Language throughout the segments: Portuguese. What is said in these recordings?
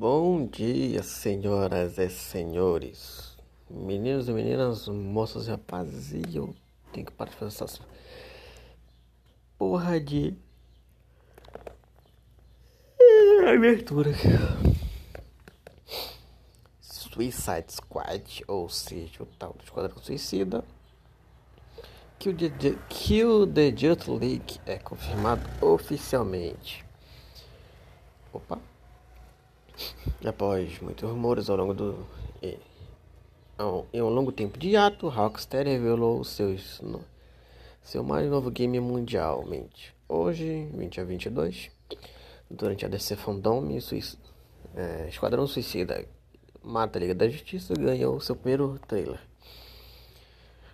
Bom dia, senhoras e senhores, meninos e meninas, moças e rapazes, e eu tenho que parar de fazer essas porra de abertura aqui. Suicide Squad, ou seja, o tal do Esquadrão Suicida, que o Kill the Just League é confirmado oficialmente. Opa! Após muitos rumores ao longo do em um longo tempo de ato, Rockstar revelou seus, seu mais novo game mundialmente. Hoje, 20 a 22, durante a DC Fandom, Suic é, Esquadrão Suicida Mata a Liga da Justiça ganhou seu primeiro trailer.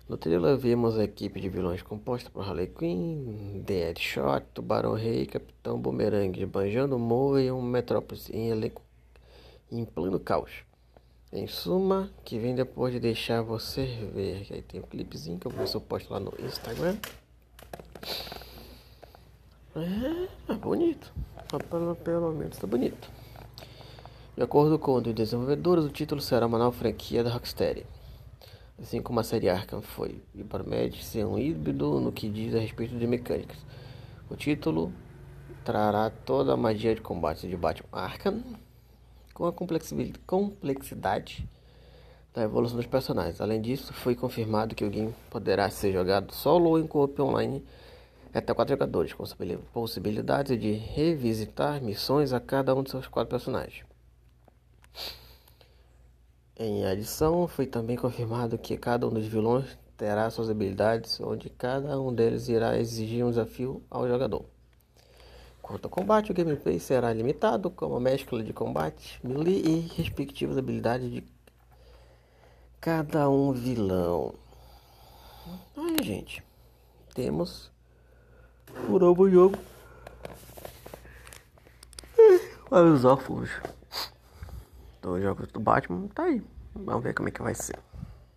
No trailer vimos a equipe de vilões composta por Harley Quinn, Deadshot, Tubarão Rei, Capitão Boomerang, Banjando Moe e um Metrópolis em elenco em pleno caos. Em suma, que vem depois de deixar você ver. Aí tem um clipezinho que eu vou posto lá no Instagram. É, é bonito. Pelo, pelo menos tá bonito. De acordo com os desenvolvedores, o título será uma nova franquia da Rocksteady. Assim como a série Arkham foi, e promete ser um híbrido no que diz a respeito de mecânicas. O título trará toda a magia de combate de Batman Arkham com a complexidade da evolução dos personagens. Além disso, foi confirmado que o game poderá ser jogado solo ou em co-op online até quatro jogadores, com possibilidade de revisitar missões a cada um de seus quatro personagens. Em adição, foi também confirmado que cada um dos vilões terá suas habilidades, onde cada um deles irá exigir um desafio ao jogador. Quanto ao combate, o gameplay será limitado com uma mescla de combate, melee e respectivas habilidades de cada um vilão. Aí, gente, temos o novo jogo. Olha os óculos dos jogos do Batman, tá aí. Vamos ver como é que vai ser.